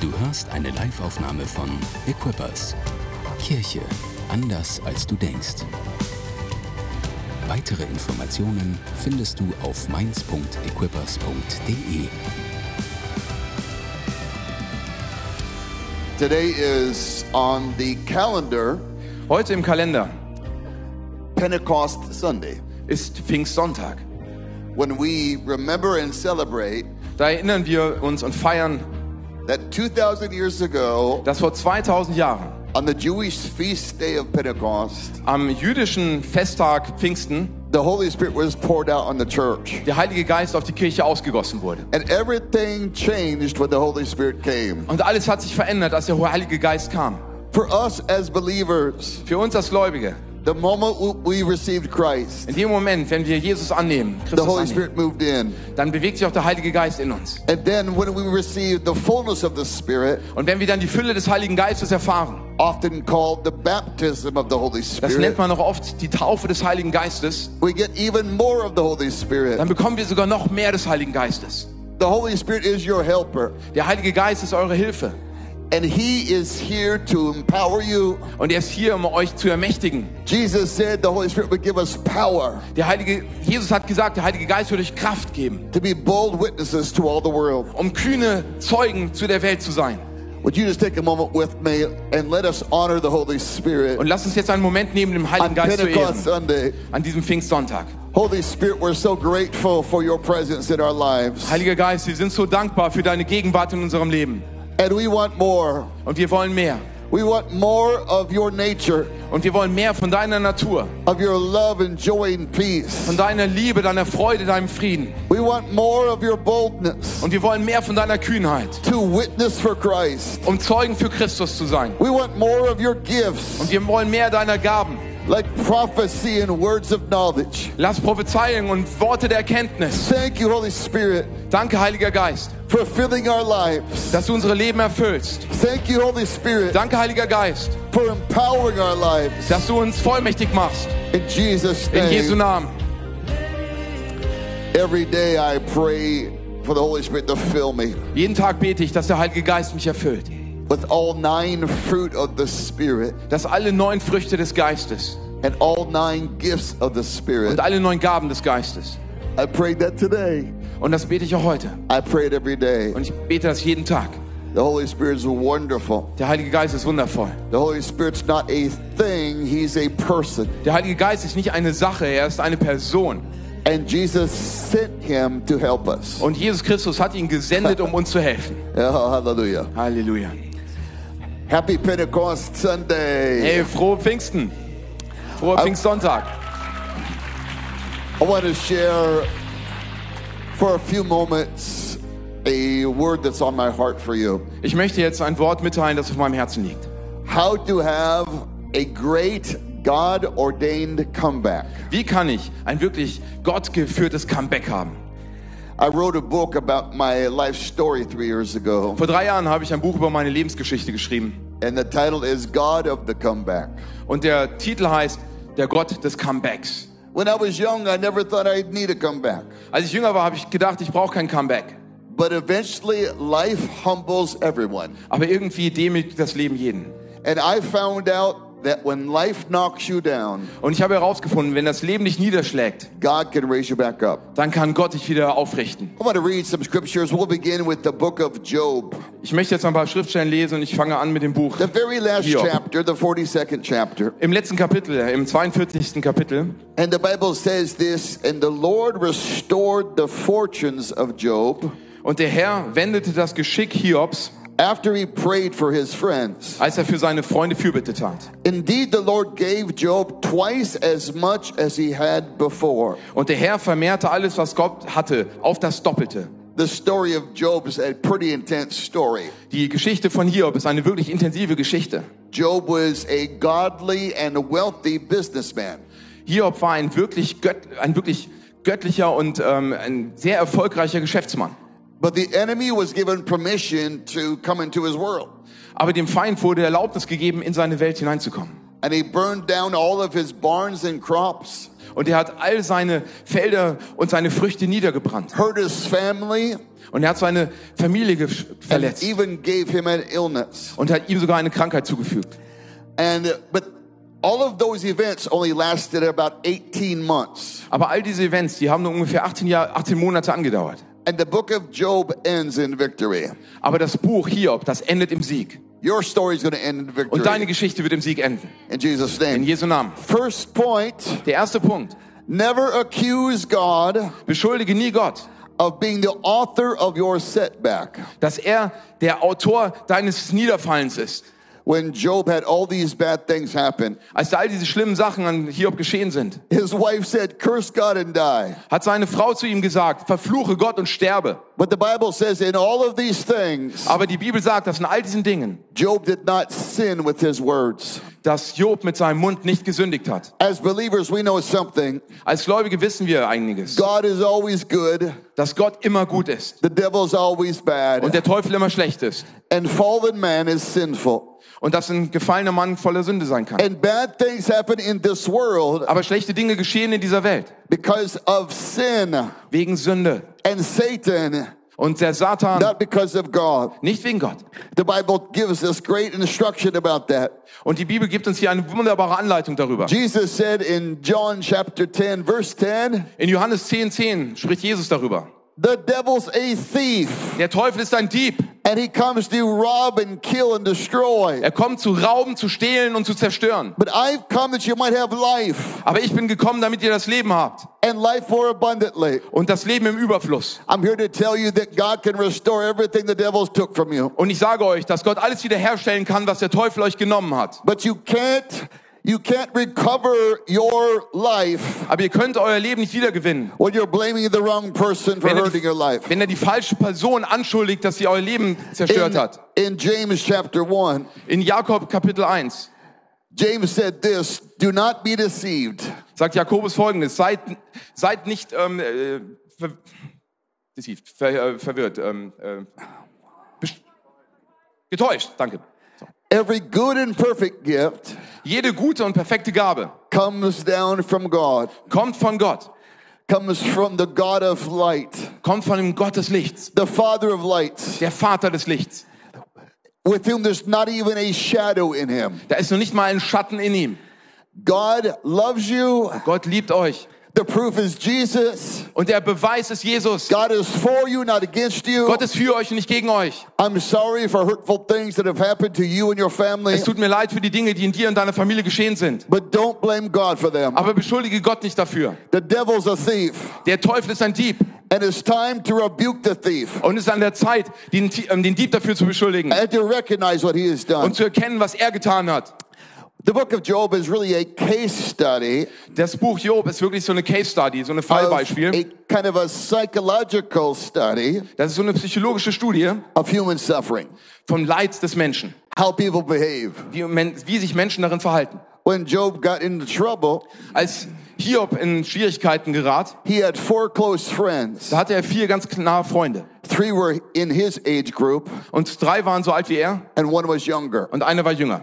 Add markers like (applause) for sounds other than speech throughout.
Du hörst eine Live-Aufnahme von Equippers. Kirche anders als du denkst. Weitere Informationen findest du auf mainz.equippers.de. Today is on the calendar Heute im Kalender Pentecost Sunday, ist Pfingstsonntag. when we remember and celebrate Da erinnern wir uns und feiern, that 2,000 years ago, dass vor 2000 Jahren on the Jewish feast day of Pentecost, am jüdischen Festtag Pfingsten the Holy Spirit was poured out on the church. der Heilige Geist auf die Kirche ausgegossen wurde. And everything changed when the Holy Spirit came. Und alles hat sich verändert, als der Heilige Geist kam. For us as believers, Für uns als Gläubige, the moment we received Christ, in dem Moment, wenn wir Jesus annehmen, the Christus Holy annehmen, Spirit moved in. dann bewegt sich auch der Heilige Geist in uns. And then when we received the fullness of the Spirit, Und wenn wir dann die Fülle des Heiligen Geistes erfahren, often called the baptism of the Holy das Spirit, nennt man auch oft die Taufe des Heiligen Geistes, we get even more of the Holy Spirit. dann bekommen wir sogar noch mehr des Heiligen Geistes. The Holy Spirit is your helper, Der Heilige Geist ist eure Hilfe. And He is here to empower you. Und er ist hier, um euch zu ermächtigen. Jesus said the Holy Spirit would give us power Der Heilige, Jesus hat gesagt, der Heilige Geist wird euch Kraft geben, to be bold witnesses to all the world. um kühne Zeugen zu der Welt zu sein. Would you just take a moment with me and let us honor the Holy Spirit Und lasst uns jetzt einen Moment nehmen, dem Heiligen Geist zu ehren, Sunday? an diesem Pfingstsonntag. Holy Spirit, we're so grateful for your presence in our lives, Heiliger Geist, wir sind so dankbar für deine Gegenwart in unserem Leben. And we want more. Und wir wollen mehr. We want more of your nature, Und wir wollen mehr von deiner Natur, of your love and joy and peace. von deiner Liebe, deiner Freude, deinem Frieden. We want more of your boldness Und wir wollen mehr von deiner Kühnheit, to witness for Christ. um Zeugen für Christus zu sein. We want more of your gifts, Und wir wollen mehr deiner Gaben. Like prophecy and words of knowledge. Lass Prophezeiungen und Worte der Erkenntnis. Thank you, Holy Spirit, Danke, Heiliger Geist, for filling our lives. dass du unsere Leben erfüllst. Thank you, Holy Spirit, Danke, Heiliger Geist, for empowering our lives. dass du uns vollmächtig machst. In Jesus' In Jesu name, Namen. every day I pray for the Holy Spirit to fill me Jeden Tag bete ich, dass der Heilige Geist mich erfüllt. With all nine fruit of the Spirit Dass alle neun Früchte des Geistes and all nine gifts of the Spirit. und alle neun Gaben des Geistes. I prayed that today. Und das bete ich auch heute. I pray it every day. Und ich bete das jeden Tag. The Holy Spirit is wonderful. Der Heilige Geist ist wundervoll. The Holy Spirit's not a thing, He's a person. Der Heilige Geist ist nicht eine Sache, er ist eine Person. And Jesus sent Him to help us. Und Jesus Christus hat ihn gesendet, um uns zu helfen. (laughs) Oh, hallelujah. Halleluja. Happy Pentecost Sunday. Hey, frohe Pfingsten. Froher Pfingstsonntag. I want to share for a few moments a word that's on my heart for you. Ich möchte jetzt ein Wort mitteilen, das auf meinem Herzen liegt. How to have a great God ordained comeback. Wie kann ich ein wirklich gottgeführtes Comeback haben? I wrote a book about my life story three years ago, Vor drei Jahren habe ich ein Buch über meine Lebensgeschichte geschrieben. and the title is God of the Comeback. Und der Titel heißt Der Gott des Comebacks. When I was young, I never thought I'd need a comeback. Als ich jünger war, habe ich gedacht, ich brauche kein Comeback. But eventually, life humbles everyone. Aber irgendwie demütigt das Leben jeden. And I found out that when life knocks you down, Und ich habe herausgefunden, wenn das Leben dich niederschlägt, God can raise you back up. dann kann Gott dich wieder aufrichten. I want to read some scriptures. We'll begin with the book of Job, Ich möchte jetzt ein paar Schriftstellen lesen und ich fange an mit dem Buch. the very last chapter, the 42nd chapter. Im letzten Kapitel, im 42. Kapitel, And the Bible says this And the Lord restored the fortunes of Job und der Herr wendete das Geschick Hiobs, after he prayed for his friends. als er für seine Freunde Fürbitte tat. Indeed, the Lord gave Job twice as much as he had before. Und der Herr vermehrte alles, was Gott hatte, auf das Doppelte. The story of Job is a pretty intense story. Die Geschichte von Hiob ist eine wirklich intensive Geschichte. Job was a godly and wealthy businessman. Hiob war ein wirklich, gött, ein wirklich göttlicher und ähm, ein sehr erfolgreicher Geschäftsmann. But the enemy was given permission to come into his world. Aber dem Feind wurde Erlaubnis gegeben, in seine Welt hineinzukommen. And he burned down all of his barns and crops. Und er hat all seine Felder und seine Früchte niedergebrannt. hurt his family, Und er hat seine Familie ge- and verletzt. even gave him an illness. Und hat ihm sogar eine Krankheit zugefügt. And but all of those events only lasted about 18 months. Aber all diese Events, die haben nur ungefähr 18, Jahre, 18 Monate angedauert. And the book of Job ends in victory. Aber das Buch Hiob, das endet im Sieg. Your story is going to end in Und deine victory. Geschichte wird im Sieg enden. In Jesus' In name. Jesu Namen. First point Der erste Punkt. never accuse God Beschuldige nie Gott, of being the author of your setback. dass er der Autor deines Niederfallens ist. When Job had all these bad things happen, Als all diese schlimmen Sachen an Hiob geschehen sind, his wife said, Curse God and die. hat seine Frau zu ihm gesagt, verfluche Gott und sterbe. But the Bible says, in all of these things, Aber die Bibel sagt, dass in all diesen Dingen, Job did not sin with his words. Dass Job mit seinem Mund nicht gesündigt hat. As believers, we know something. Als Gläubige wissen wir einiges, God is always good, dass Gott immer gut ist the devil's always und bad, der Teufel immer schlecht ist and fallen man is sinful. und dass ein gefallener Mann voller Sünde sein kann. And bad things happen in this world Aber schlechte Dinge geschehen in dieser Welt because of sin wegen Sünde and Satan, und der Satan not because of God. nicht wegen Gott. The Bible gives us great instruction about that. Und die Bibel gibt uns hier eine wunderbare Anleitung darüber. Jesus said in John chapter 10, verse 10, In Johannes 10, 10 spricht Jesus darüber. The devil's a thief, Der Teufel ist ein Dieb. and he comes to rob and kill and destroy. Er kommt zu rauben, zu stehlen und zu zerstören. But I've come that you might have life, Aber ich bin gekommen, damit ihr das Leben habt. and life more abundantly. Und das Leben im Überfluss. I'm here to tell you that God can restore everything the devil's took from you. Und ich sage euch, dass Gott alles wiederherstellen kann, was der Teufel euch genommen hat. But you can't you can't recover your life Aber ihr könnt euer Leben nicht wiedergewinnen. when you're blaming the wrong person for hurting your life. wenn er die falsche Person anschuldigt, dass sie euer Leben zerstört In, hat. in James chapter 1, In Jakob Kapitel 1 James said this, do not be deceived. sagt Jakobus folgendes, seid, seid nicht ähm, äh, ver, deceived, ver, äh, verwirrt, ähm, äh, getäuscht, danke. Every good and perfect gift Jede gute und perfekte Gabe comes down from God, kommt von Gott, comes from the God of light, kommt von dem Gott des Lichts, the Father of lights, der Vater des Lichts. with whom there's not even a shadow in him. Da ist noch nicht mal ein Schatten in ihm. God loves you. Gott liebt euch. The proof is Jesus. Und der Beweis ist Jesus. God is for you, not against you. Gott ist für euch und nicht gegen euch. I'm sorry for hurtful things that have happened to you and your family, Es tut mir leid für die Dinge, die in dir und deiner Familie geschehen sind. but don't blame God for them. Aber beschuldige Gott nicht dafür. The devil's a thief, Der Teufel ist ein Dieb. and it's time to rebuke the thief Und es ist an der Zeit, den, ähm, den Dieb dafür zu beschuldigen and to recognize what he has done. und zu erkennen, was er getan hat. The book of Job is really a case study Das Buch Job ist wirklich so eine Case Study, so ein Fallbeispiel. a kind of a psychological study Das ist so eine psychologische Studie of human suffering, vom Leid des Menschen, how people behave. wie, wie sich Menschen darin verhalten. When Job got into trouble, Als Hiob in Schwierigkeiten gerat, he had four close friends. da hatte er vier ganz nahe Freunde. Three were in his age group, Und drei waren so alt wie er and one was younger. und einer war jünger.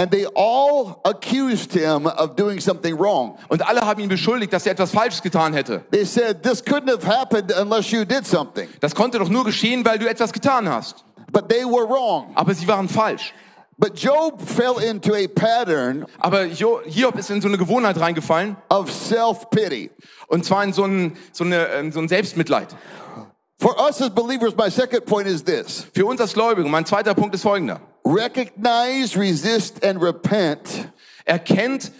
And they all accused him of doing something wrong. Und alle haben ihn beschuldigt, dass er etwas Falsches getan hätte. They said, This couldn't have happened unless you did something. Das konnte doch nur geschehen, weil du etwas getan hast. But they were wrong. Aber sie waren falsch. But Job fell into a pattern Aber Jo- Hiob ist in so eine Gewohnheit reingefallen. of self pity. Und zwar in so ein, so eine, so ein Selbstmitleid. For us as believers, my second point is this Für uns als Gläubige, mein zweiter Punkt ist folgender. recognize, resist, and repent Erkennt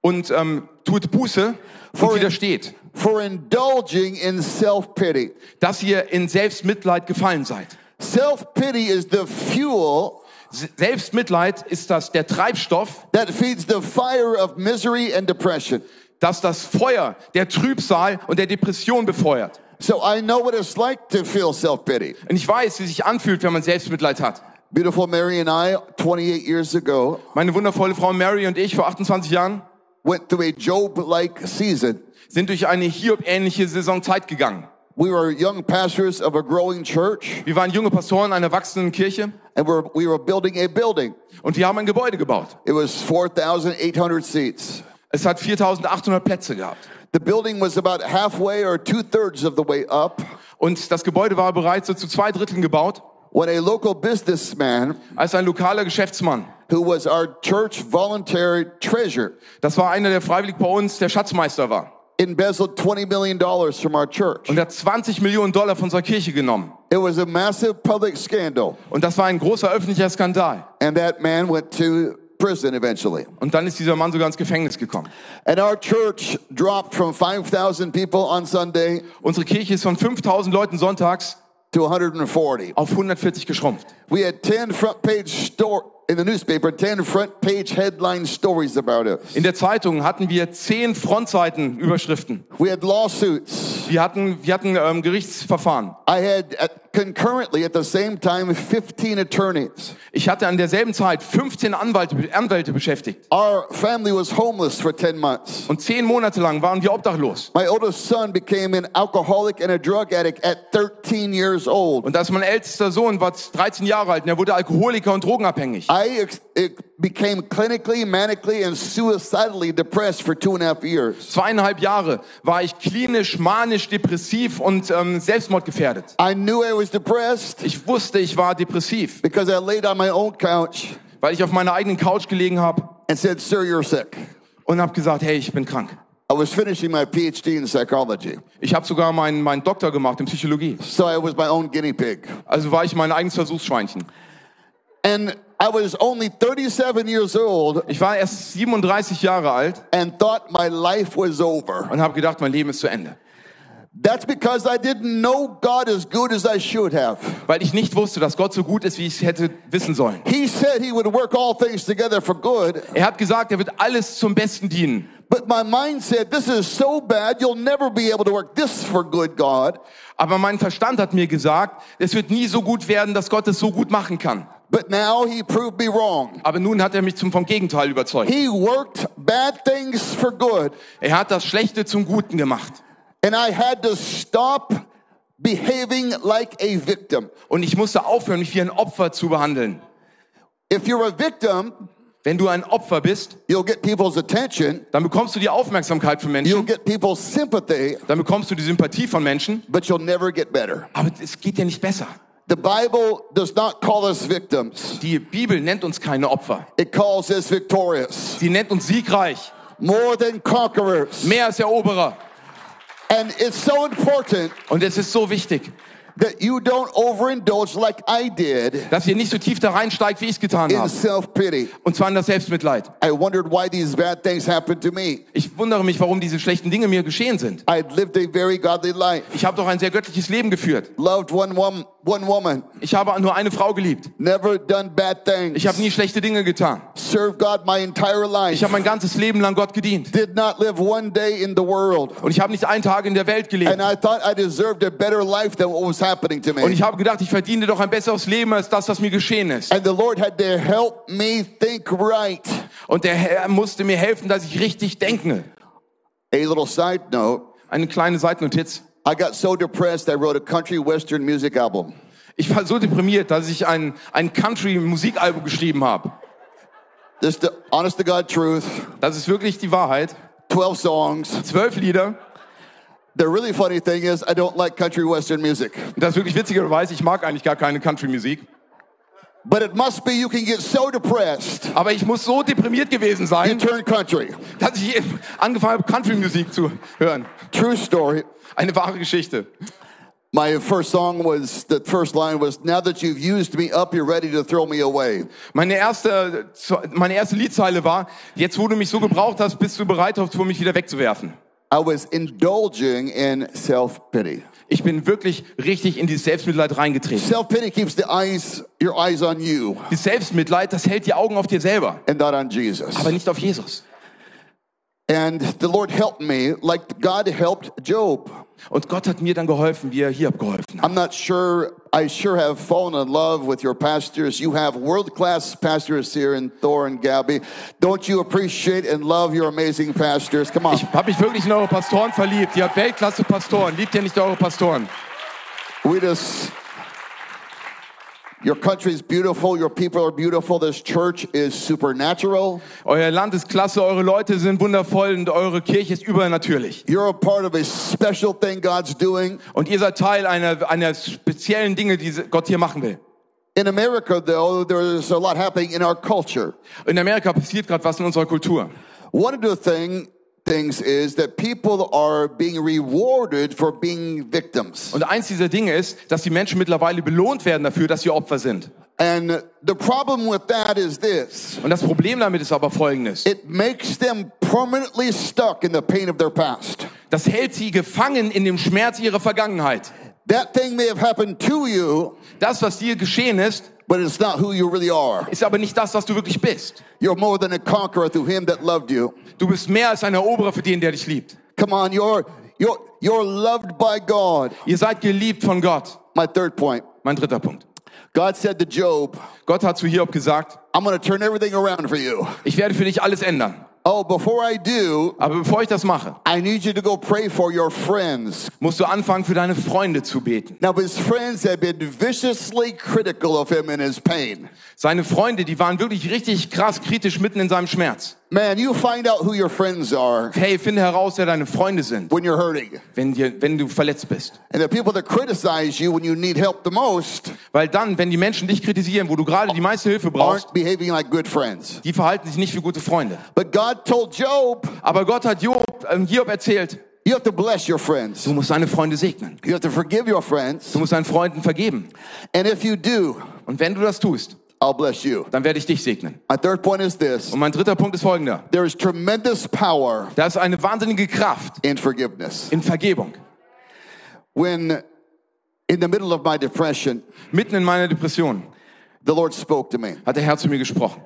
und ähm, tut Buße und widersteht, for indulging in self pity. dass ihr in Selbstmitleid gefallen seid. Self pity is the fuel Selbstmitleid ist das der Treibstoff, that feeds the fire of misery and depression. das das Feuer der Trübsal und der Depression befeuert. So I know what it's like to feel self pity. Und ich weiß, wie sich anfühlt, wenn man Selbstmitleid hat. Beautiful Mary and I, 28 years ago, Meine wundervolle Frau Mary und ich vor 28 Jahren went through a Job like season. sind durch eine Hiob-ähnliche Saisonzeit gegangen. We were young pastors of a growing church, Wir waren junge Pastoren einer wachsenden Kirche and we're, we were building a building. und wir haben ein Gebäude gebaut. It was 4,800 seats. Es hat 4800 Plätze gehabt. The building was about halfway or two thirds of the way up Und das Gebäude war bereits so zu zwei Dritteln gebaut, when a local businessman als ein lokaler Geschäftsmann, who was our church voluntary treasurer das war einer, der freiwillig bei uns der Schatzmeister war. embezzled $20 million from our church. Und er hat 20 Millionen Dollar von unserer Kirche genommen. It was a massive public scandal, Und das war ein großer öffentlicher Skandal. and that man went to prison eventually. Und dann ist dieser Mann sogar ins Gefängnis gekommen. And our church dropped from 5,000 people on Sunday Unsere Kirche ist von 5000 Leuten sonntags to 140. auf 140 geschrumpft. We had 10 front page store in the newspaper, 10 front page headline stories about us. In der Zeitung hatten wir zehn Frontseiten Überschriften. We had lawsuits. Wir hatten, wir hatten ähm, Gerichtsverfahren. I had at, concurrently at the same time 15 attorneys. Ich hatte an derselben Zeit 15 Anwälte, Anwälte beschäftigt. Our family was homeless for 10 months. Und zehn Monate lang waren wir obdachlos. My oldest son became an alcoholic and a drug addict at 13 years old. Und das mein ältester Sohn war 13 Jahre alt und er wurde Alkoholiker und drogenabhängig. I became clinically, manically, and suicidally depressed for two and a half years. Zweieinhalb Jahre war ich klinisch, manisch, depressiv und ähm, selbstmordgefährdet. I knew I was depressed Ich wusste, ich war depressiv, because I laid on my own couch weil ich auf meiner eigenen Couch gelegen habe and said, Sir, you're sick. und habe gesagt, hey, ich bin krank. I was finishing my PhD in psychology, Ich habe sogar meinen meinen Doktor gemacht in Psychologie. so I was my own guinea pig. Also war ich mein eigenes Versuchsschweinchen. And I was only 37 years old Ich war erst 37 Jahre alt and thought my life was over. und habe gedacht, mein Leben ist zu Ende. That's because I didn't know God as good as I should have. Weil ich nicht wusste, dass Gott so gut ist, wie ich es hätte wissen sollen. He said he would work all things together for good, Er hat gesagt, er wird alles zum Besten dienen. but my mind said, This is so bad, you'll never be able to work this for good, God. Aber mein Verstand hat mir gesagt, es wird nie so gut werden, dass Gott es so gut machen kann. But now he proved me wrong. Aber nun hat er mich zum vom Gegenteil überzeugt. He worked bad things for good, Er hat das Schlechte zum Guten gemacht. and I had to stop behaving like a victim. Und ich musste aufhören, mich wie ein Opfer zu behandeln. If you're a victim, Wenn du ein Opfer bist, you'll get people's attention, dann bekommst du die Aufmerksamkeit von you'll Menschen, get people's sympathy, dann bekommst du die Sympathie von Menschen, but you'll never get better. aber es geht dir nicht besser. The Bible does not call us victims, Die Bibel nennt uns keine Opfer. it calls us victorious, Sie nennt uns siegreich, more than conquerors. mehr als Eroberer. And it's so important Und es ist so wichtig, that you don't overindulge like I did dass ihr nicht so tief da reinsteigt, wie ich es getan in habe. self pity. Und zwar in das Selbstmitleid. I wondered why these bad things happened to me. Ich wundere mich, warum diese schlechten Dinge mir geschehen sind. I'd lived a very godly life, Ich habe doch ein sehr göttliches Leben geführt. loved one woman, one woman, Ich habe nur eine Frau geliebt. never done bad things, Ich habe nie schlechte Dinge getan. served God my entire Ich life, habe mein ganzes Leben lang Gott gedient. did not live one day in the world. Und ich habe nicht einen Tag in der Welt And gelebt. I thought I deserved a better life than what was happening to Und me. ich habe gedacht, ich verdiene doch ein besseres Leben als das, was mir geschehen ist. And the Lord had to help me think right. Und der Herr musste mir helfen, dass ich richtig denke. A little side note Eine kleine Seitennotiz. I got so depressed, I wrote a country western music album. Ich war so deprimiert, dass ich ein, ein Country-Musikalbum geschrieben habe. This is the honest to God truth. Das ist wirklich die Wahrheit. 12 songs. Zwölf Lieder. The really funny thing is, I don't like country western music. Das wirklich witzigerweise, ich mag eigentlich gar keine Country-Musik. But it must be you can get so depressed, Aber ich muss so deprimiert gewesen you sein, turn country. dass ich angefangen habe, Country-Musik zu hören. True story. Eine wahre Geschichte. My first song was, the first line was, Now that you've used me up, you're ready to throw me away. Meine erste, meine erste Liedzeile war, jetzt wo du mich so gebraucht hast, bist du bereit, für mich wieder wegzuwerfen. I was indulging in self pity. Ich bin wirklich richtig in dieses Selbstmitleid reingetreten. Self pity keeps the eyes, your eyes on you Dieses Selbstmitleid, das hält die Augen auf dir selber, and not on Jesus. aber nicht auf Jesus. And the Lord helped me like God helped Job. Und Gott hat mir dann geholfen, wie er hier geholfen hat. I'm not sure, I sure have fallen in love with your pastors. You have world class pastors here in Thor and Gabby. Don't you appreciate and love your amazing pastors? Come on. Ich habe mich wirklich in eure Pastoren verliebt. Ihr habt Weltklasse Pastoren. Liebt ihr nicht eure Pastoren? We just, Your country is beautiful. Your people are beautiful. This church is supernatural. Euer Land ist klasse, eure Leute sind wundervoll und eure Kirche ist übernatürlich. You're a part of a special thing God's doing. Und ihr seid Teil einer, einer speziellen Dinge, die Gott hier machen will. In America, though, there's a lot happening in our culture. In Amerika passiert gerade was in unserer Kultur. One of the thing, things is that people are being rewarded for being victims. Und eins dieser Dinge ist, dass die Menschen mittlerweile belohnt werden dafür, dass sie Opfer sind. And the problem with that is this. Und das Problem damit ist aber folgendes. It makes them permanently stuck in the pain of their past. Das hält sie gefangen in dem Schmerz ihrer Vergangenheit. That thing may have happened to you, Das, was dir geschehen ist, but it's not who you really are. ist aber nicht das, was du wirklich bist. You're more than a conqueror through him that loved you. Du bist mehr als ein Eroberer für den, der dich liebt. Come on, you're you're you're loved by God. Ihr seid geliebt von Gott. My third point. Mein dritter Punkt. God said to Job, Gott hat zu Hiob gesagt, I'm going to turn everything around for you. ich werde für dich alles ändern. Oh, before I do, Aber bevor ich das mache, I need you to go pray for your friends. musst du anfangen, für deine Freunde zu beten. Now, his friends have been viciously critical of him in his pain. Seine Freunde, die waren wirklich richtig krass kritisch mitten in seinem Schmerz. Man, you find out who your friends are Hey, finde heraus, wer deine Freunde sind, when you're hurting. wenn, dir, wenn du verletzt bist. And the people that criticize you when you need help the most Weil dann, wenn die Menschen dich kritisieren, wo du gerade die meiste Hilfe brauchst, aren't behaving like good friends. die verhalten sich nicht wie gute Freunde. But God told Job, Aber Gott hat Job, ähm, Hiob erzählt, you have to bless your friends. du musst deine Freunde segnen. You have to forgive your friends. Du musst deinen Freunden vergeben. And if you do, Und wenn du das tust, I'll bless you. dann werde ich dich segnen. My third point is this Und mein dritter Punkt ist folgender. there is tremendous power Da ist eine wahnsinnige Kraft in forgiveness. in Vergebung. When in the middle of my depression, Mitten in meiner Depression the Lord spoke to me. hat der Herr zu mir gesprochen.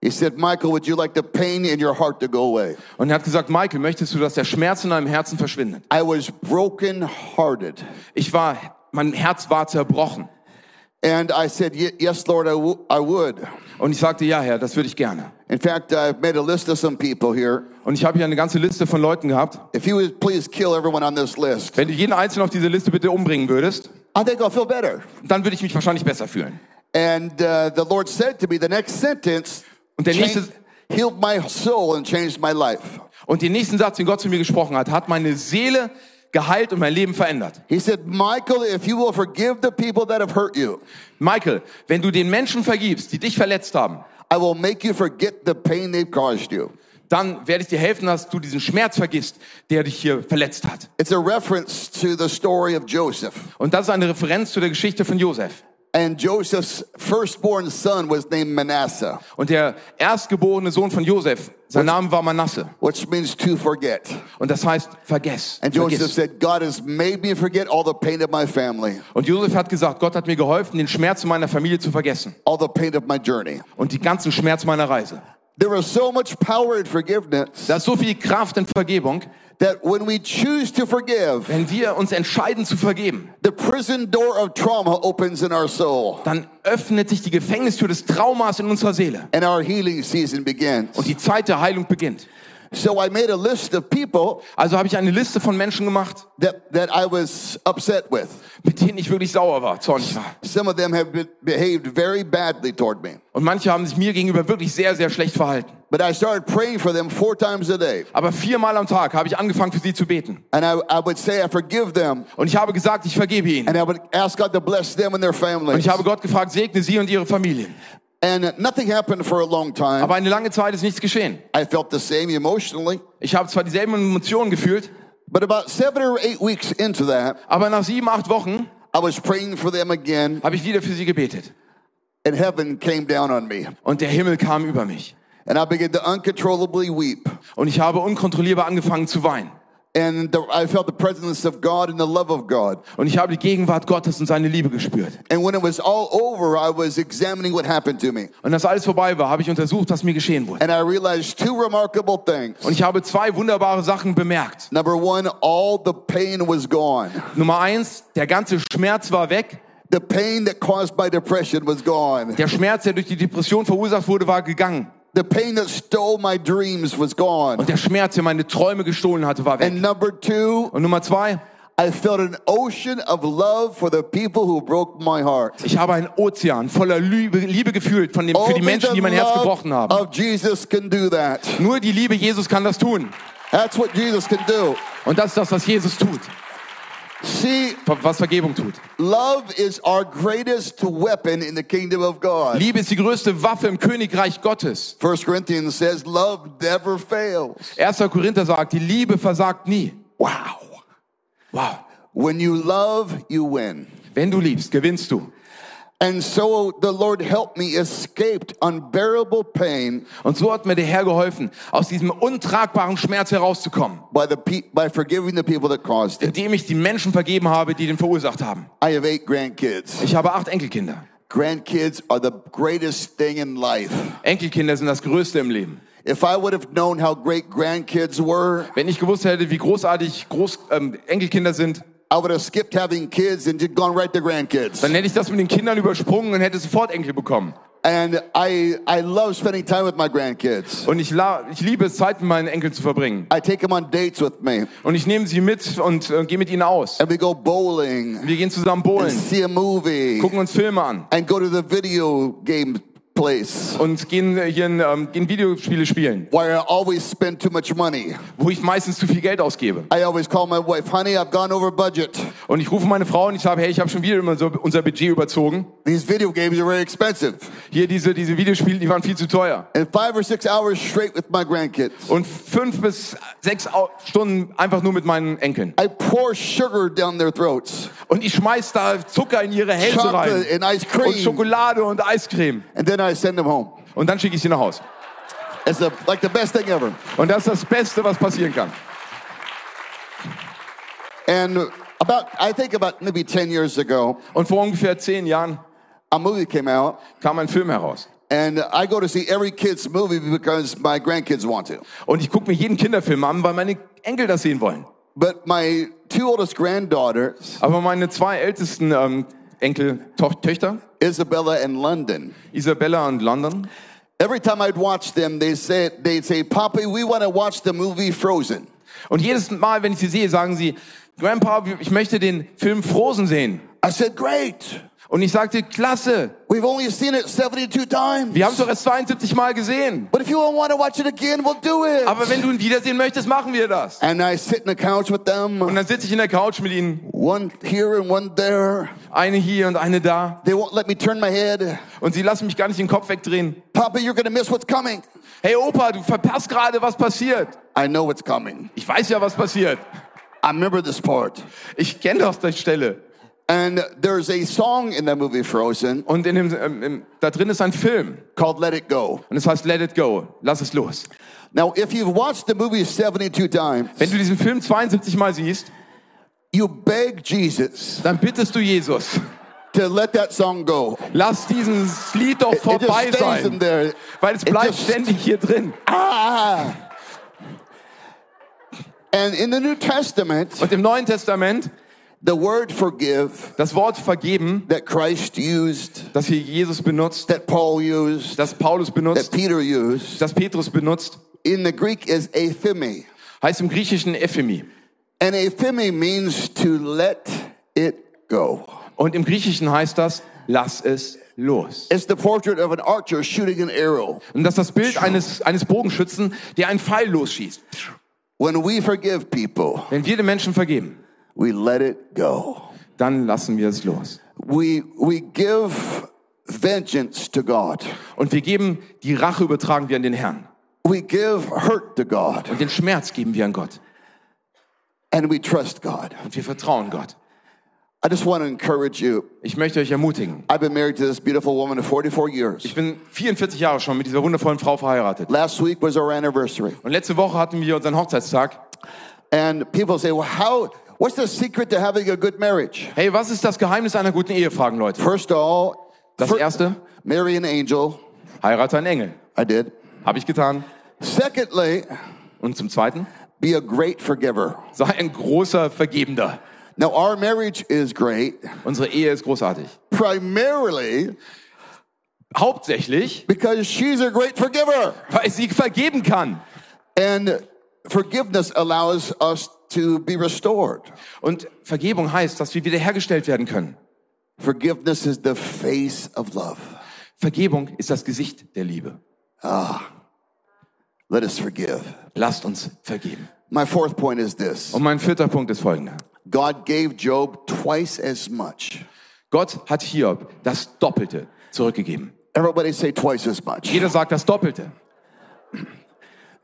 He said, Michael, would you like the pain in your heart to go away? Und er hat gesagt, Michael, möchtest du, dass der Schmerz in deinem Herzen verschwindet? I was broken hearted. Ich war, mein Herz war zerbrochen. And I said, "Ye- Yes, Lord, I I would. Und ich sagte, ja, Herr, das würde ich gerne. In fact, I've made a list of some people here. Und ich habe hier eine ganze Liste von Leuten gehabt. If you would please kill everyone on this list, Wenn du jeden Einzelnen auf diese Liste bitte umbringen würdest, I think I'll feel better. dann würde ich mich wahrscheinlich besser fühlen. And uh, the Lord said to me, the next sentence Und der nächste, healed my soul and changed my life. und den nächsten Satz, den Gott zu mir gesprochen hat, hat meine Seele geheilt und mein Leben verändert. He said, Michael, if you will forgive the people that have hurt you, Michael, wenn du den Menschen vergibst, die dich verletzt haben, I will make you forget the pain they've caused you. dann werde ich dir helfen, dass du diesen Schmerz vergisst, der dich hier verletzt hat. It's a reference to the story of Joseph. Und das ist eine Referenz zu der Geschichte von Josef. And Joseph's firstborn son was named Manasseh, Und der erstgeborene Sohn von Josef, sein Name war Manasse. which means to forget. Und das heißt, vergess. And Joseph vergiss. said, God has made me forget all the pain of my family, Und Josef hat gesagt, Gott hat mir geholfen, den Schmerz meiner Familie zu vergessen. all the pain of my journey. Und die ganzen Schmerz meiner Reise. There is so much power in forgiveness Da ist so viel Kraft in Vergebung, that when we choose to forgive, wenn wir uns entscheiden zu vergeben, the prison door of trauma opens in our soul dann öffnet sich die Gefängnistür des Traumas in unserer Seele. and our healing season begins. Und die Zeit der Heilung beginnt. So I made a list of people Also habe ich eine Liste von Menschen gemacht, that, that I was upset with. mit denen ich wirklich sauer war, zornig war. Some of them have be- behaved very badly toward me. Und manche haben sich mir gegenüber wirklich sehr, sehr schlecht verhalten. But I started praying for them four times a day. Aber viermal am Tag habe ich angefangen, für sie zu beten. And I, I would say, I forgive them. Und ich habe gesagt, ich vergebe ihnen. And I would ask God to bless them and their Und families. ich habe Gott gefragt, segne sie und ihre Familien. And nothing happened for a long time. Aber eine lange Zeit ist nichts geschehen. I felt the same emotionally. Ich habe zwar dieselben Emotionen gefühlt, But about seven or eight weeks into that, aber nach sieben, acht Wochen I was praying for them again, habe ich wieder für sie gebetet. and heaven came down on me. Und der Himmel kam über mich. And I began to uncontrollably weep. Und ich habe unkontrollierbar angefangen zu weinen. And the, I felt the presence of God and the love of God. Und ich habe die Gegenwart Gottes und seine Liebe gespürt. And when it was all over, I was examining what happened to me. Und als alles vorbei war, habe ich untersucht, was mir geschehen wurde. And I realized two remarkable things. Und ich habe zwei wunderbare Sachen bemerkt. Number one, all the pain was gone. Nummer eins, der ganze Schmerz war weg. The pain that caused my depression was gone. Der Schmerz, der durch die Depression verursacht wurde, war gegangen. The pain that stole my dreams was gone. Und der Schmerz, der meine Träume gestohlen hatte, war weg. And number two, Und Nummer zwei, I felt an ocean of love for the people who broke my heart. Ich habe einen Ozean voller Liebe, Liebe gefühlt von dem, für die Menschen, die mein Herz gebrochen haben. of Jesus can do that. Nur die Liebe Jesus kann das tun. That's what Jesus can do. Und das ist das, was Jesus tut, See, was Vergebung tut. love is our greatest weapon in the kingdom of God. Liebe ist die größte Waffe im Königreich Gottes. 1 Corinthians says love never fails. 1. Korinther sagt, die Liebe versagt nie. Wow. Wow. When you love, you win. Wenn du liebst, gewinnst du. And so the Lord helped me escape unbearable pain Und so hat mir der Herr geholfen, aus diesem untragbaren Schmerz herauszukommen, by the by forgiving the people that caused it. indem ich die Menschen vergeben habe, die den verursacht haben. I have eight grandkids. Ich habe acht Enkelkinder. Grandkids are the greatest thing in life. Enkelkinder sind das Größte im Leben. If I would have known how great grandkids were, Wenn ich gewusst hätte, wie großartig Groß, ähm, Enkelkinder sind, I would have skipped having kids and just gone right to grandkids. dann hätte ich das mit den Kindern übersprungen und hätte sofort Enkel bekommen. And I I love spending time with my grandkids. Und ich, la ich liebe es, Zeit mit meinen Enkeln zu verbringen. I take them on dates with me, Und ich nehme sie mit und äh, gehe mit ihnen aus. and we go bowling, Wir gehen zusammen and bowlen, see a movie, gucken uns Filme an and go to the video game place und gehen, äh, hier in, ähm, gehen Videospiele spielen, where I always spend too much money. wo ich meistens zu viel Geld ausgebe. I always call my wife, honey, I've gone over budget. Und ich rufe meine Frau und ich sage, hey, ich habe schon wieder unser Budget überzogen. These video games are very expensive. Hier diese, diese Videospiele, die waren viel zu teuer. And five or six hours straight with my grandkids. Und fünf bis sechs Stunden einfach nur mit meinen Enkeln. I pour sugar down their throats, Und ich schmeiß da Zucker in ihre Hälse rein. and ice Und cream, Schokolade und Eiscreme. and then I send them home. Und dann schicke ich sie nach Hause. It's the, like the best thing ever. Und das ist das Beste, was passieren kann. And about, I think about maybe 10 years ago, Und vor ungefähr zehn Jahren a movie came out, kam ein Film heraus. and I go to see every kid's movie because my grandkids want to. Und ich gucke mir jeden Kinderfilm an, weil meine Enkel das sehen wollen. But my two oldest granddaughters, Aber meine zwei ältesten ähm, Enkeltöchter, Isabella and London, Isabella und London, every time I'd watch them, they said, they'd say, Poppy, we want to watch the movie Frozen. und jedes Mal, wenn ich sie sehe, sagen sie, Grandpa, ich möchte den Film Frozen sehen. I said, great. Und ich sagte, klasse, We've only seen it 72 times. wir haben es doch erst 72 Mal gesehen. But if you want to watch it again, we'll do it. Aber wenn du ihn wiedersehen möchtest, machen wir das. And I sit in the couch with Und them, dann sitze ich in der Couch mit ihnen, one here and one there. eine hier und eine da. They won't let me turn my head. Und sie lassen mich gar nicht den Kopf wegdrehen. Papa, you're to miss what's coming. Hey Opa, du verpasst gerade, was passiert. I know what's coming. Ich weiß ja, was passiert. I remember this part. Ich kenne doch die Stelle. And there's a song in the movie Frozen Und in dem, ähm, im, da drin ist ein Film. called Let It Go. Und es heißt Let It Go. Lass es los. Now, if you've watched the movie 72 times, Wenn du diesen Film 72 Mal siehst, you beg Jesus dann bittest du Jesus, to let that song go. lass dieses Lied doch It just vorbei stays in sein. there. Weil es It bleibt just- ständig hier drin. Ah! And in the New Testament, Und im Neuen Testament, the word forgive das Wort vergeben, that Christ used, das hier Jesus benutzt, that Paul used, das Paulus that benutzt, Peter used, das Petrus benutzt, in the Greek is aphemi. heißt im Griechischen Ephemi. And aphemi means to let it go. Und im Griechischen heißt das, lass es los. It's the portrait of an archer shooting an arrow. Und das ist das Bild eines, eines Bogenschützen, der einen Pfeil losschießt. When we forgive people, Wenn wir den Menschen vergeben, we let it go. dann lassen wir es los. We, we give vengeance to God. Und wir geben die Rache, übertragen wir an den Herrn. We give hurt to God. Und den Schmerz geben wir an Gott. And we trust God. Und wir vertrauen Gott. I just want to encourage you. Ich möchte euch ermutigen. I've been married to this beautiful woman for 44 years. Ich bin 44 Jahre schon mit dieser wundervollen Frau verheiratet. Last week was our anniversary. Und letzte Woche hatten wir unseren Hochzeitstag. And people say, well, how, what's the secret to having a good marriage? Hey, was ist das Geheimnis einer guten Ehe, fragen Leute. First of all, Das fir- erste, marry an angel. heirate einen Engel. I did. Habe ich getan. Secondly, Und zum zweiten, be a great forgiver. sei ein großer Vergebender. Now, our marriage is great, Unsere Ehe ist großartig. primarily Hauptsächlich, because she's a great forgiver. weil sie vergeben kann. And forgiveness allows us to be restored. Und Vergebung heißt, dass wir wiederhergestellt werden können. Forgiveness is the face of love. Vergebung ist das Gesicht der Liebe. Let us forgive. Lasst uns vergeben. My fourth point is this Und mein vierter Punkt ist folgender. God gave Job twice as much. Gott hat Hiob das Doppelte zurückgegeben. Everybody say twice as much. Jeder sagt das Doppelte.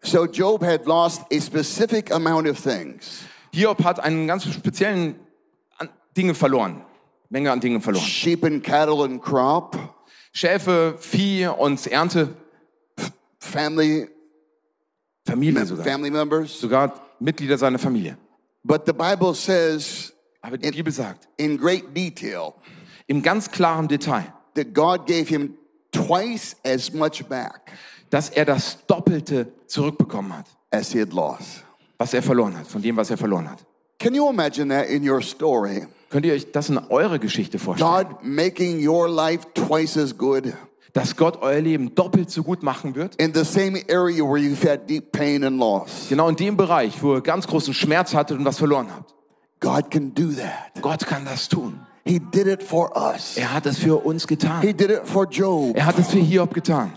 So Job had lost a specific amount of things Hiob hat einen ganz speziellen Dinge verloren. Menge an Dingen verloren. sheep and cattle and crop, Schäfe, Vieh und Ernte, family, Familie sogar. family members. Sogar Mitglieder seiner Familie. But the Bible says Aber die Bibel sagt, in great detail im ganz klaren Detail, that God gave him twice as much back dass er das Doppelte zurückbekommen hat, as he had lost. was er verloren hat, von dem, was er verloren hat. Can you imagine that in your story? Könnt ihr euch das in eure Geschichte vorstellen? God making your life twice as good Dass Gott euer Leben doppelt so gut machen wird? in the same area where you've had deep pain and loss. Genau in dem Bereich, wo ihr ganz großen Schmerz hattet und was verloren habt. God can do that. Gott kann das tun. He did it for us. Er hat es für uns He getan. did it for Job. Er hat es für Hiob getan.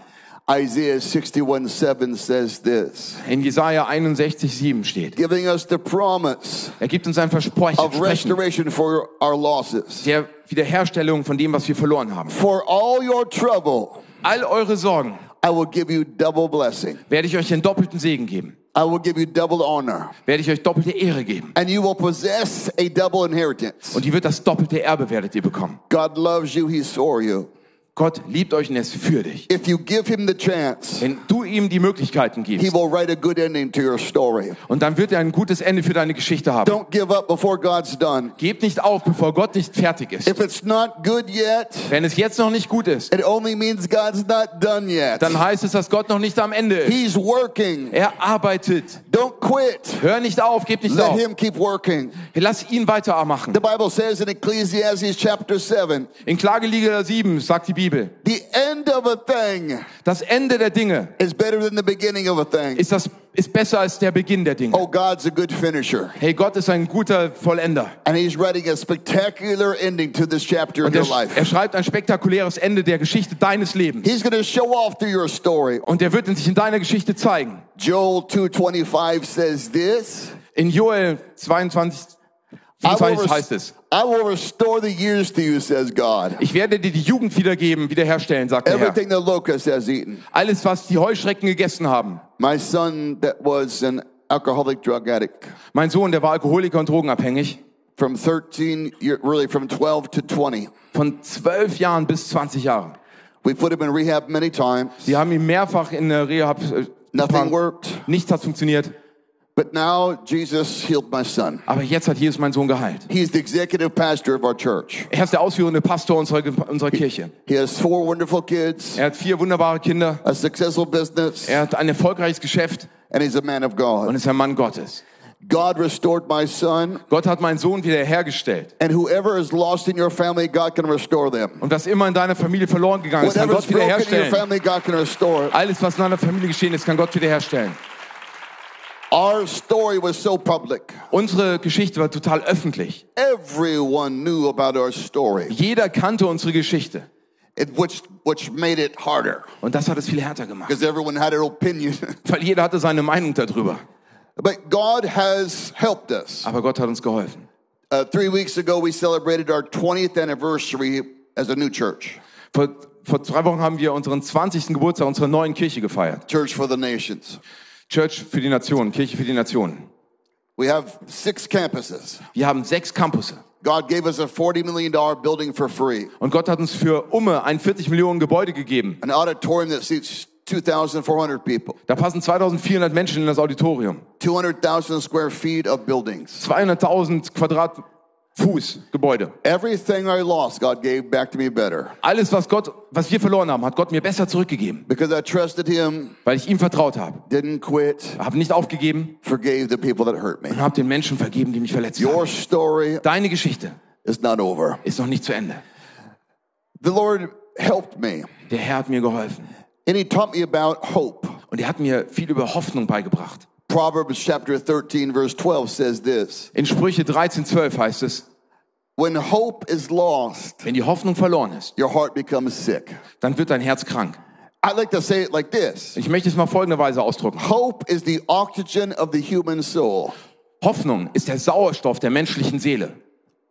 Isaiah 61 7 says this, In Jesaja 61, 7 steht. giving us the promise Er gibt uns ein Versprechen of restoration for our losses. der Wiederherstellung von dem, was wir verloren haben. For all your trouble, All eure Sorgen I will give you double blessing. werde ich euch den doppelten Segen geben. I will give you double honor. Werde ich euch doppelte Ehre geben. And you will possess a double inheritance. Und ihr wird das doppelte Erbe werdet ihr bekommen. God loves you, He's for you. Gott liebt euch und er ist für dich. If you give Him the chance, Wenn du ihm die Möglichkeiten He gibst will write a good ending to your story. und dann wird er ein gutes Ende für deine Geschichte haben. Don't give up before God's done. Gebt nicht auf, bevor Gott nicht fertig ist. If it's not good yet, Wenn es jetzt noch nicht gut ist, it only means God's not done yet. dann heißt es, dass Gott noch nicht am Ende ist. He's working. Er arbeitet. Don't quit. Hör nicht auf, gib nicht Let auf. Him keep working. Lass ihn weitermachen. The Bible says in Ecclesiastes chapter 7 In Klagelieder 7 sagt die Bibel, the end of a thing das Ende der Dinge is better than the beginning of a thing. ist, das, ist besser als der Beginn der Dinge. Oh, God's a good finisher. Hey, Gott ist ein guter Vollender. And He's writing a spectacular ending to this chapter in Und your er, er life. schreibt ein spektakuläres Ende der Geschichte deines Lebens. He's going to show off through your story. Und er wird sich in deiner Geschichte zeigen. Joel 2.25 says this. In Joel 22, I will, 24 res- heißt es, I will restore the years to you, says God. ich werde dir die Jugend wiedergeben, wiederherstellen, sagt der Herr. Everything the locust has eaten. Alles, was die Heuschrecken gegessen haben. My son that was an alcoholic drug addict Mein Sohn, der war Alkoholiker und drogenabhängig. from 13, year, really from 12 to 20. Von 12 Jahren bis 20 Jahre. We put him in rehab many times. Sie haben ihn mehrfach in der Rehab äh, Nothing worked. Nichts hat funktioniert. But now Jesus healed my son. Aber jetzt hat Jesus meinen Sohn geheilt. He's the executive pastor of our church. Er ist der ausführende Pastor unserer, unserer Kirche. He has four wonderful kids, Er hat vier wunderbare Kinder. a successful business, Er hat ein erfolgreiches Geschäft and he's a man of und God. ist ein Mann Gottes. God restored my son, Gott hat meinen Sohn wiederhergestellt. and whoever is lost in your family, God can restore them. Und was immer in deiner Familie verloren gegangen ist, kann Gott wiederherstellen. family, God can restore it. Alles, was in deiner Familie geschehen ist, kann Gott wiederherstellen. Our story was so public. Unsere Geschichte war total öffentlich. Everyone knew about our story, Jeder kannte unsere Geschichte. it, which, which made it harder Und das hat es viel härter gemacht. because everyone had an opinion. (laughs) Weil jeder hatte seine Meinung darüber. but God has helped us. Aber Gott hat uns geholfen. Uh, three weeks ago, we celebrated our 20th anniversary as a new church, Vor, vor drei Wochen haben wir unseren 20. Geburtstag unserer neuen Kirche gefeiert. Church for the Nations. Church für die Nationen, Kirche für die Nationen. We have six campuses. Wir haben sechs Campusse. God gave us a $40 million building for free, Und Gott hat uns für Umme ein 40 Millionen Gebäude gegeben. an auditorium that seats 2,400 people, Da passen 2400 Menschen in das Auditorium. 200,000 square feet of buildings. 200.000 Quadratfuß Gebäude. Everything I lost, God gave back to me better Alles, was Gott, was wir verloren haben, hat Gott mir besser zurückgegeben, because I trusted Him, weil ich ihm vertraut habe. didn't quit, Habe nicht aufgegeben forgave the people that hurt me. und habe den Menschen vergeben, die mich verletzt Your haben. story Deine Geschichte is not over. ist noch nicht zu Ende. The Lord helped me, Der Herr hat mir geholfen and He taught me about hope, und er hat mir viel über Hoffnung beigebracht. Proverbs chapter 13, verse 12 says this In Sprüche 13, 12 heißt es, When hope is lost, wenn die Hoffnung verloren ist, your heart becomes sick. dann wird dein Herz krank. I like to say it like this Ich möchte es mal folgenderweise ausdrücken. Hope is the oxygen of the human soul. Hoffnung ist der Sauerstoff der menschlichen Seele.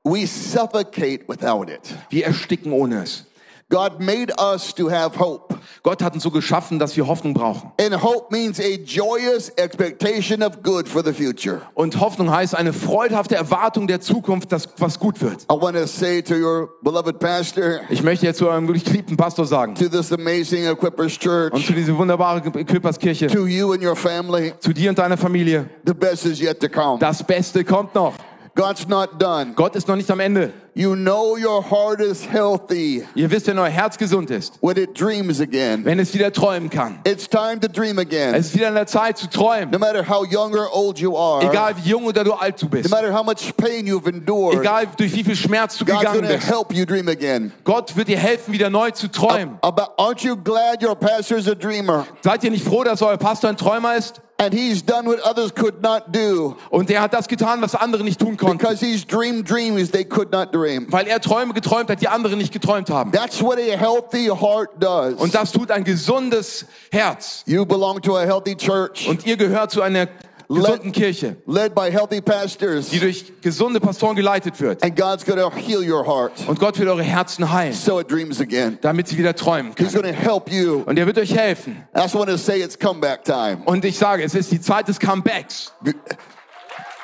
We suffocate without it. Wir ersticken ohne es. God made us to have hope. Gott hat uns so geschaffen, dass wir Hoffnung brauchen. And hope means a joyous expectation of good for the future. Und Hoffnung heißt eine freudhafte Erwartung der Zukunft, dass was gut wird. I want to say to your beloved pastor, Ich möchte jetzt zu eurem wirklich geliebten Pastor sagen to this amazing Equippers und Church, zu dieser wunderbaren Equiperskirche, to you and your family, zu dir und deiner Familie, the best is yet to come. das Beste kommt noch. God's not done. Gott ist noch nicht am Ende. You know your heart is healthy Ihr wisst, wenn euer Herz gesund ist, when it dreams again. wenn es wieder träumen kann. It's time to dream again. Es ist wieder an der Zeit zu träumen. No matter how young or old you are, Egal wie jung oder du alt du no bist. matter how much pain you've endured, Egal durch wie viel Schmerz du God's gegangen bist. help you dream again. Gott wird dir helfen, wieder neu zu träumen. Aren't you glad your pastor's a dreamer? Seid ihr nicht froh, dass euer Pastor ein Träumer ist? And he's done what others could not do Und der hat das getan, was andere nicht tun konnten. because he's dreamed dreams they could not dream. Weil er Träume geträumt hat, die andere nicht geträumt haben. That's what a healthy heart does. Und das tut ein gesundes Herz. You belong to a healthy church Und ihr gehört zu einer gesunden Kirche, led by healthy pastors, die durch gesunde Pastoren geleitet wird. and God's to heal your heart Und Gott wird eure Herzen heilen, so it dreams again. damit sie wieder träumen He's können. going to help you. Und er wird euch helfen. I just want to say it's comeback time. Und ich sage, es ist die Zeit des Comebacks. Be-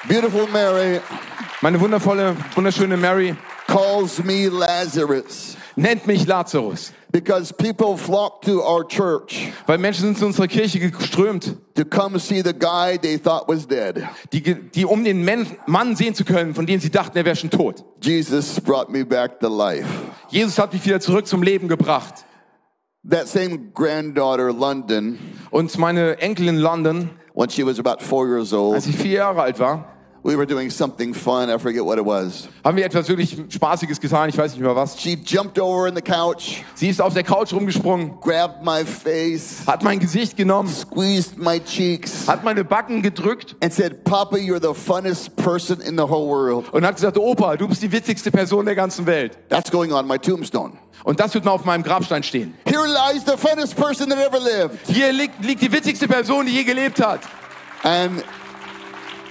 Beautiful Mary Meine wundervolle, wunderschöne Mary calls me Lazarus nennt mich Lazarus. because people flock to our church Weil Menschen sind zu unserer Kirche geströmt, to come see the guy they thought was dead. die, die um den Mann sehen zu können, von dem sie dachten, er wäre schon tot. Jesus brought me back to life. Jesus hat mich wieder zurück zum Leben gebracht. That same granddaughter, London, Und meine Enkelin London, when she was about four years old, als ich vier Jahre alt war, we were doing something fun. I forget what it was. haben wir etwas wirklich Spaßiges getan, ich weiß nicht mehr was. She jumped over in the couch, Sie ist auf der Couch rumgesprungen, grabbed my face, hat mein Gesicht genommen, squeezed my cheeks, hat meine Backen gedrückt and said, Papa, you're the funnest person in the whole world. und hat gesagt, Opa, du bist die witzigste Person der ganzen Welt. That's going on my tombstone. Und das wird mal auf meinem Grabstein stehen. Here lies the funnest person that ever lived. Hier liegt, liegt die witzigste Person, die je gelebt hat. And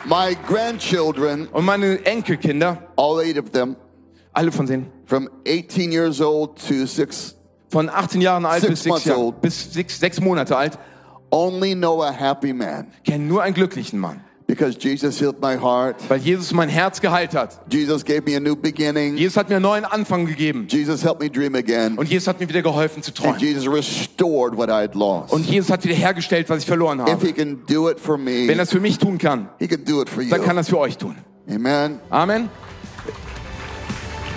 my grandchildren, Und meine Enkelkinder, all eight of them, alle von denen, from 18 years old to six, von 18 Jahren alt bis, sechs, old. bis sechs, sechs Monate alt, only know a happy man kennen nur einen glücklichen Mann. Because Jesus healed my heart. Weil Jesus mein Herz geheilt hat. Jesus gave me a new beginning. Jesus hat mir einen neuen Anfang gegeben. Jesus helped me dream again. Und Jesus hat mir wieder geholfen zu And träumen. Jesus restored what I had lost. Und Jesus hat wieder hergestellt, was ich verloren If habe. he can do it for Wenn me, er es für mich tun kann, he can do it for dann kann you. er es für euch tun. Amen. Amen.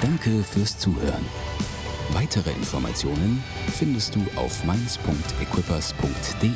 Danke fürs Zuhören. Weitere Informationen findest du auf mainz.equippers.de.